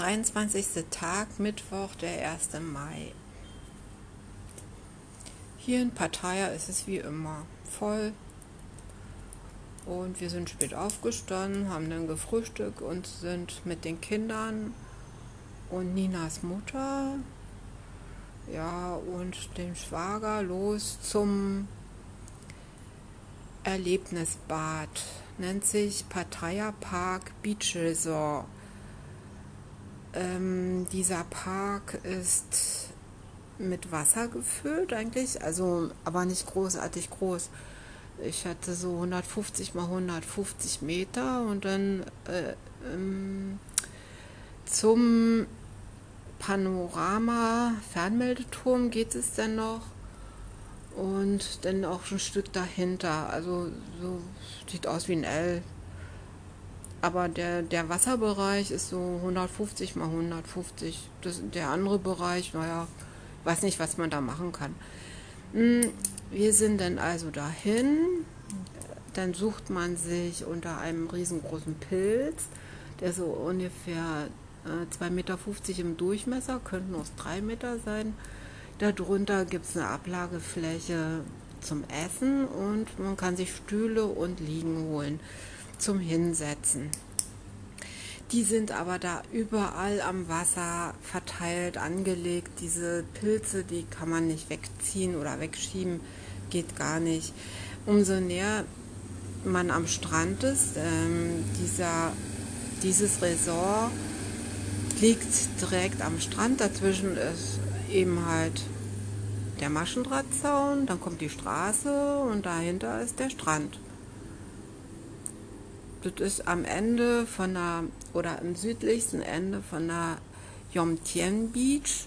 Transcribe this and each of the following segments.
23. Tag, Mittwoch, der 1. Mai. Hier in Pattaya ist es wie immer voll. Und wir sind spät aufgestanden, haben dann gefrühstückt und sind mit den Kindern und Ninas Mutter, ja, und dem Schwager los zum Erlebnisbad. Nennt sich Pattaya Park Beach Resort. Ähm, dieser Park ist mit Wasser gefüllt eigentlich, also aber nicht großartig groß. Ich hatte so 150 mal 150 Meter und dann äh, ähm, zum Panorama Fernmeldeturm geht es dann noch und dann auch ein Stück dahinter. Also so sieht aus wie ein L. Aber der, der Wasserbereich ist so 150 mal 150. Das, der andere Bereich, naja, weiß nicht, was man da machen kann. Hm, wir sind dann also dahin. Dann sucht man sich unter einem riesengroßen Pilz, der so ungefähr äh, 2,50 Meter im Durchmesser, könnten auch 3 Meter sein. Darunter gibt es eine Ablagefläche zum Essen und man kann sich Stühle und Liegen holen zum Hinsetzen. Die sind aber da überall am Wasser verteilt, angelegt. Diese Pilze, die kann man nicht wegziehen oder wegschieben, geht gar nicht. Umso näher man am Strand ist, ähm, dieser, dieses Resort liegt direkt am Strand. Dazwischen ist eben halt der Maschendrahtzaun, dann kommt die Straße und dahinter ist der Strand. Das ist am Ende von der, oder am südlichsten Ende von der Yomtien Beach.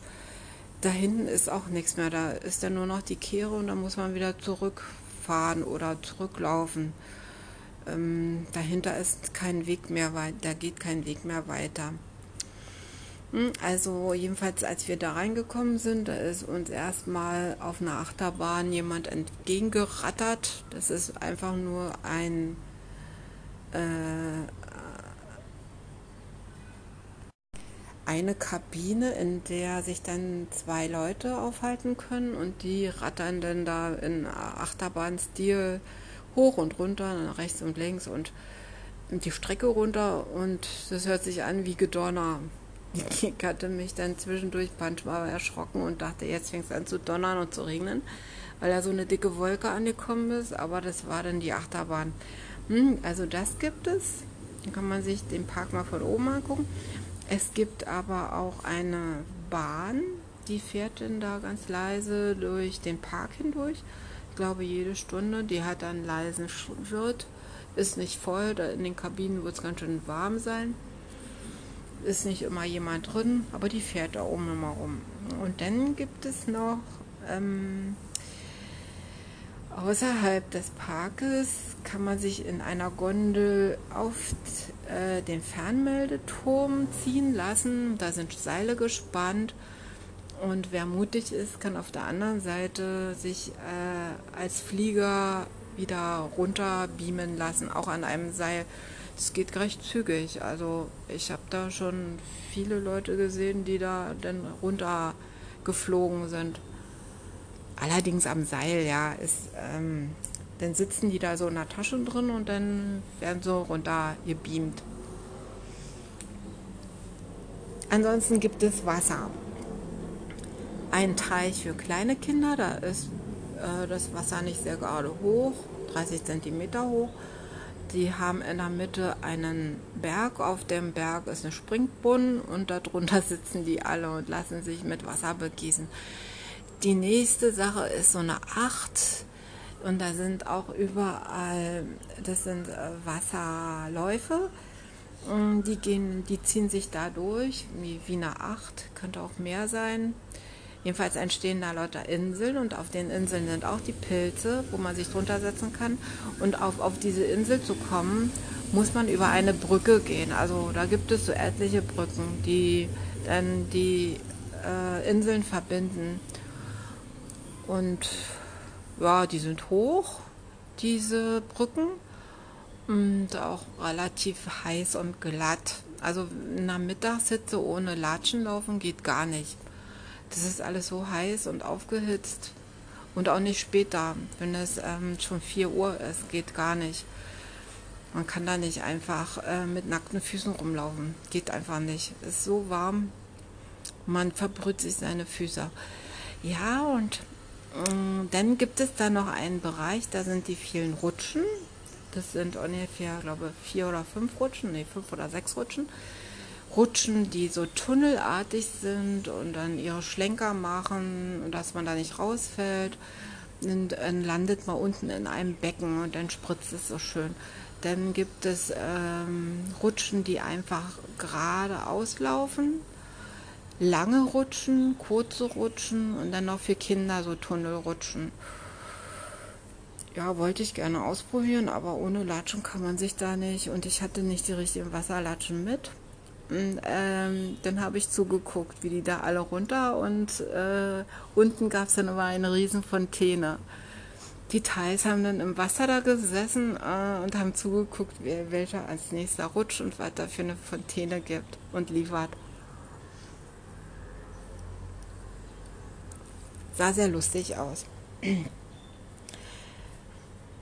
Da hinten ist auch nichts mehr. Da ist dann nur noch die Kehre und da muss man wieder zurückfahren oder zurücklaufen. Ähm, dahinter ist kein Weg mehr weiter, da geht kein Weg mehr weiter. Hm, also jedenfalls, als wir da reingekommen sind, da ist uns erstmal auf einer Achterbahn jemand entgegengerattert. Das ist einfach nur ein eine Kabine, in der sich dann zwei Leute aufhalten können und die rattern dann da in Achterbahnstil hoch und runter, rechts und links und die Strecke runter und das hört sich an wie Gedonner. Ich hatte mich dann zwischendurch manchmal erschrocken und dachte, jetzt fängt es an zu donnern und zu regnen, weil da so eine dicke Wolke angekommen ist, aber das war dann die Achterbahn. Hm, also das gibt es. Da kann man sich den Park mal von oben angucken. Es gibt aber auch eine Bahn, die fährt dann da ganz leise durch den Park hindurch. Ich glaube jede Stunde. Die hat dann leisen Schritt. Ist nicht voll. In den Kabinen wird es ganz schön warm sein. Ist nicht immer jemand drin, aber die fährt da oben immer rum. Und dann gibt es noch ähm, Außerhalb des Parkes kann man sich in einer Gondel auf äh, den Fernmeldeturm ziehen lassen. Da sind Seile gespannt. Und wer mutig ist, kann auf der anderen Seite sich äh, als Flieger wieder runter beamen lassen, auch an einem Seil. Das geht recht zügig. Also ich habe da schon viele Leute gesehen, die da dann runter geflogen sind. Allerdings am Seil, ja, ist, ähm, dann sitzen die da so in der Tasche drin und dann werden so runter gebeamt. Ansonsten gibt es Wasser. Ein Teich für kleine Kinder, da ist äh, das Wasser nicht sehr gerade hoch, 30 cm hoch. Die haben in der Mitte einen Berg, auf dem Berg ist eine Springbrunnen und darunter sitzen die alle und lassen sich mit Wasser begießen. Die nächste Sache ist so eine Acht. Und da sind auch überall, das sind äh, Wasserläufe. Die, gehen, die ziehen sich da durch, wie, wie eine Acht, könnte auch mehr sein. Jedenfalls entstehen da lauter Inseln und auf den Inseln sind auch die Pilze, wo man sich drunter setzen kann. Und auf, auf diese Insel zu kommen, muss man über eine Brücke gehen. Also da gibt es so etliche Brücken, die dann die äh, Inseln verbinden. Und ja, die sind hoch, diese Brücken. Und auch relativ heiß und glatt. Also in der Mittagshitze ohne Latschen laufen geht gar nicht. Das ist alles so heiß und aufgehitzt. Und auch nicht später, wenn es ähm, schon 4 Uhr ist, geht gar nicht. Man kann da nicht einfach äh, mit nackten Füßen rumlaufen. Geht einfach nicht. Ist so warm. Man verbrüht sich seine Füße. Ja, und dann gibt es da noch einen Bereich, da sind die vielen Rutschen. Das sind ungefähr, glaube ich, vier oder fünf Rutschen, nee, fünf oder sechs Rutschen. Rutschen, die so tunnelartig sind und dann ihre Schlenker machen, dass man da nicht rausfällt. Und dann landet man unten in einem Becken und dann spritzt es so schön. Dann gibt es ähm, Rutschen, die einfach gerade auslaufen. Lange Rutschen, kurze Rutschen und dann noch für Kinder so Tunnelrutschen. Ja, wollte ich gerne ausprobieren, aber ohne Latschen kann man sich da nicht. Und ich hatte nicht die richtigen Wasserlatschen mit. Und, ähm, dann habe ich zugeguckt, wie die da alle runter und äh, unten gab es dann immer eine riesen Fontäne. Die Thais haben dann im Wasser da gesessen äh, und haben zugeguckt, wer, welcher als nächster rutscht und was da für eine Fontäne gibt und liefert. Sah sehr lustig aus.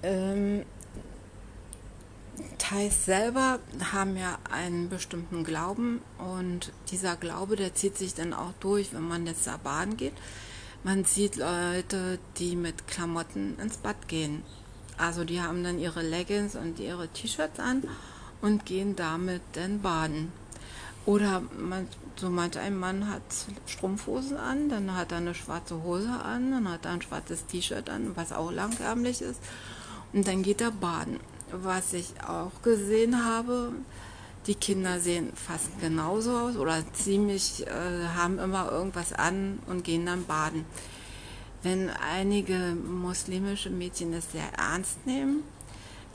ähm, Thais selber haben ja einen bestimmten Glauben und dieser Glaube, der zieht sich dann auch durch, wenn man jetzt da baden geht. Man sieht Leute, die mit Klamotten ins Bad gehen. Also die haben dann ihre Leggings und ihre T-Shirts an und gehen damit dann baden. Oder man, so manch ein Mann hat Strumpfhosen an, dann hat er eine schwarze Hose an, dann hat er ein schwarzes T-Shirt an, was auch langärmlich ist. Und dann geht er baden. Was ich auch gesehen habe, die Kinder sehen fast genauso aus oder ziemlich, äh, haben immer irgendwas an und gehen dann baden. Wenn einige muslimische Mädchen das sehr ernst nehmen,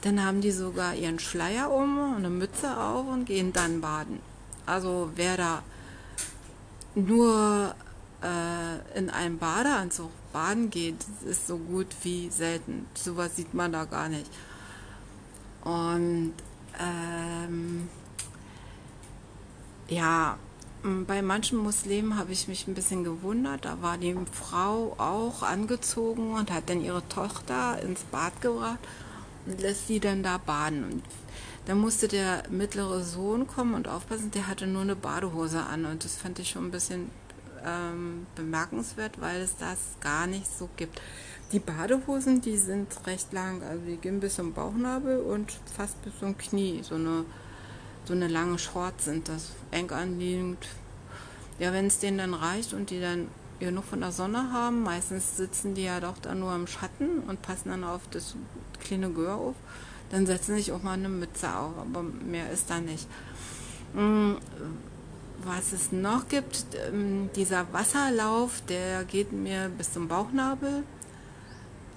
dann haben die sogar ihren Schleier um und eine Mütze auf und gehen dann baden. Also wer da nur äh, in einem Badeanzug baden geht, ist so gut wie selten. Sowas sieht man da gar nicht. Und ähm, ja, bei manchen Muslimen habe ich mich ein bisschen gewundert. Da war die Frau auch angezogen und hat dann ihre Tochter ins Bad gebracht lässt sie dann da baden. Und dann musste der mittlere Sohn kommen und aufpassen, der hatte nur eine Badehose an. Und das fand ich schon ein bisschen ähm, bemerkenswert, weil es das gar nicht so gibt. Die Badehosen, die sind recht lang, also die gehen bis zum Bauchnabel und fast bis zum Knie. So eine, so eine lange Shorts sind das, eng anliegend. Ja, wenn es denen dann reicht und die dann genug von der Sonne haben, meistens sitzen die ja doch da nur im Schatten und passen dann auf das kleine Gehör auf, dann setzen sich auch mal eine Mütze auf, aber mehr ist da nicht. Hm, was es noch gibt, ähm, dieser Wasserlauf, der geht mir bis zum Bauchnabel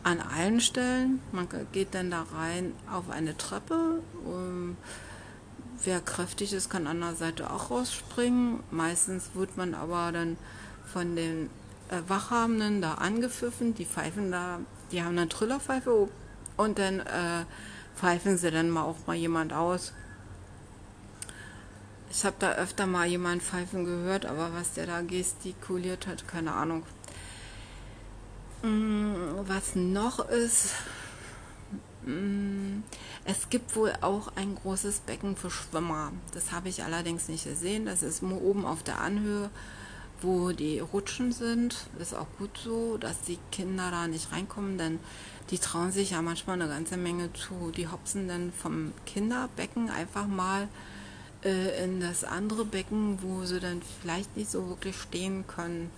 an allen Stellen. Man geht dann da rein auf eine Treppe. Um, wer kräftig ist, kann an der Seite auch rausspringen. Meistens wird man aber dann von den äh, Wachhabenden da angepfiffen. Die pfeifen da, die haben eine Trillerpfeife und dann äh, pfeifen sie dann mal auch mal jemand aus. Ich habe da öfter mal jemand pfeifen gehört, aber was der da gestikuliert hat, keine Ahnung. Mm, was noch ist, mm, es gibt wohl auch ein großes Becken für Schwimmer. Das habe ich allerdings nicht gesehen. Das ist oben auf der Anhöhe, wo die Rutschen sind. Ist auch gut so, dass die Kinder da nicht reinkommen, denn die trauen sich ja manchmal eine ganze Menge zu. Die hopsen dann vom Kinderbecken einfach mal äh, in das andere Becken, wo sie dann vielleicht nicht so wirklich stehen können.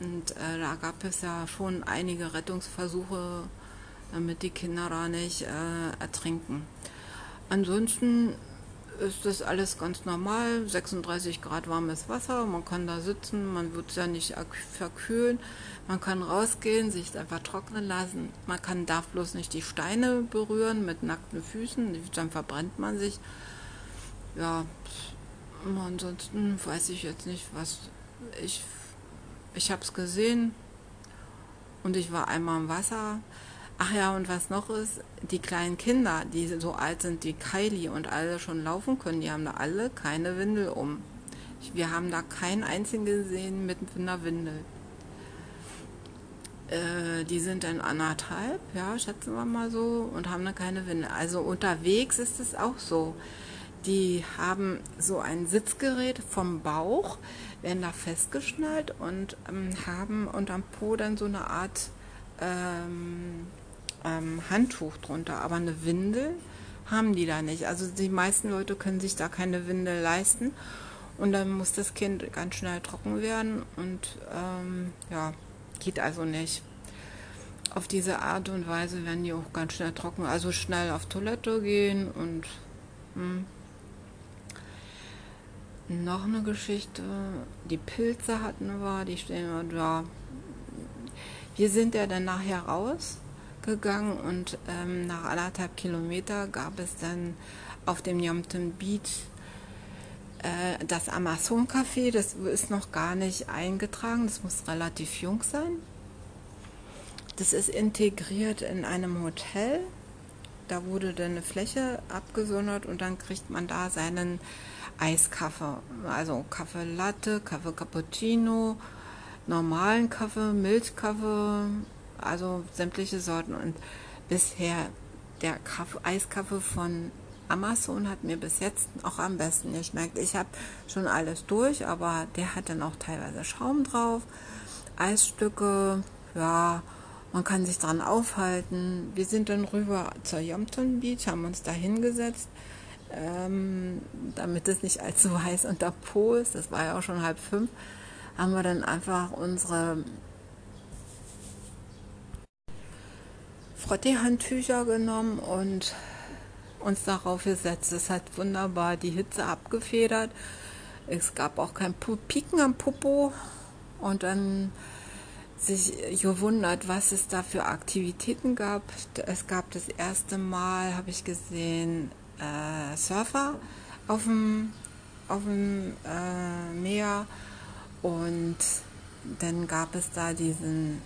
Und äh, da gab es ja schon einige Rettungsversuche, damit die Kinder da nicht äh, ertrinken. Ansonsten ist das alles ganz normal. 36 Grad warmes Wasser, man kann da sitzen, man wird ja nicht verkühlen. Man kann rausgehen, sich einfach trocknen lassen. Man kann, darf bloß nicht die Steine berühren mit nackten Füßen, dann verbrennt man sich. Ja, ansonsten weiß ich jetzt nicht, was ich ich habe es gesehen und ich war einmal im Wasser. Ach ja, und was noch ist, die kleinen Kinder, die so alt sind wie Kylie und alle schon laufen können, die haben da alle keine Windel um. Wir haben da keinen einzigen gesehen mit einer Windel. Äh, die sind dann anderthalb, ja, schätzen wir mal so, und haben da keine Windel. Also unterwegs ist es auch so. Die haben so ein Sitzgerät vom Bauch, werden da festgeschnallt und ähm, haben unterm Po dann so eine Art ähm, ähm, Handtuch drunter, aber eine Windel haben die da nicht. Also die meisten Leute können sich da keine Windel leisten und dann muss das Kind ganz schnell trocken werden und ähm, ja, geht also nicht. Auf diese Art und Weise werden die auch ganz schnell trocken, also schnell auf Toilette gehen und hm. noch eine Geschichte. Die Pilze hatten wir, die stehen wir da. Wir sind ja dann nachher raus gegangen und ähm, nach anderthalb Kilometer gab es dann auf dem Yomton Beach äh, das Amazon Café. Das ist noch gar nicht eingetragen, das muss relativ jung sein. Das ist integriert in einem Hotel. Da wurde dann eine Fläche abgesondert und dann kriegt man da seinen Eiskaffee. Also Kaffee Latte, Kaffee Cappuccino, normalen Kaffee, Milchkaffee, also sämtliche Sorten. Und bisher der Kaffee, Eiskaffee von Amazon hat mir bis jetzt auch am besten geschmeckt. Ich habe schon alles durch, aber der hat dann auch teilweise Schaum drauf, Eisstücke, ja, man kann sich dran aufhalten. Wir sind dann rüber zur Yompton Beach, haben uns da hingesetzt, ähm, damit es nicht allzu heiß unter Po ist. Das war ja auch schon halb fünf. Haben wir dann einfach unsere Frotteehandtücher genommen und uns darauf gesetzt. Es hat wunderbar die Hitze abgefedert. Es gab auch kein Piken am Popo und dann sich gewundert, was es da für Aktivitäten gab. Es gab das erste Mal, habe ich gesehen, äh, Surfer auf dem, auf dem äh, Meer und dann gab es da diesen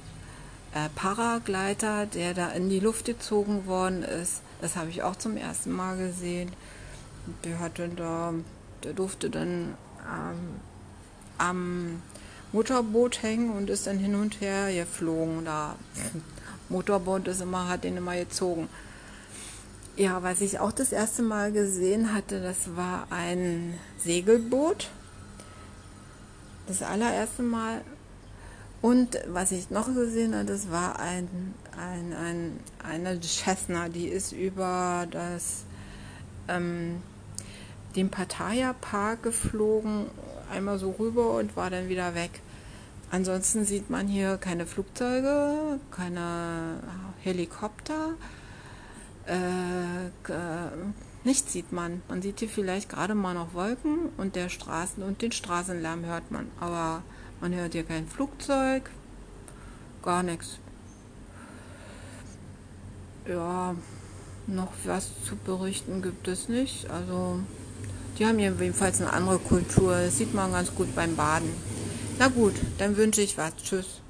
äh, Paragleiter, der da in die Luft gezogen worden ist. Das habe ich auch zum ersten Mal gesehen. Der hatte da, der durfte dann ähm, am Motorboot hängen und ist dann hin und her geflogen. Da Motorboot ist immer, hat den immer gezogen. Ja, was ich auch das erste Mal gesehen hatte, das war ein Segelboot. Das allererste Mal und was ich noch gesehen habe, das war ein, ein, ein, eine Cessna, die ist über das, ähm, den Pattaya Park geflogen, einmal so rüber und war dann wieder weg. Ansonsten sieht man hier keine Flugzeuge, keine Helikopter, äh, nichts sieht man. Man sieht hier vielleicht gerade mal noch Wolken und der Straßen und den Straßenlärm hört man, aber man hört hier kein Flugzeug, gar nichts. Ja, noch was zu berichten gibt es nicht. Also, die haben jedenfalls eine andere Kultur. Das sieht man ganz gut beim Baden. Na gut, dann wünsche ich was. Tschüss.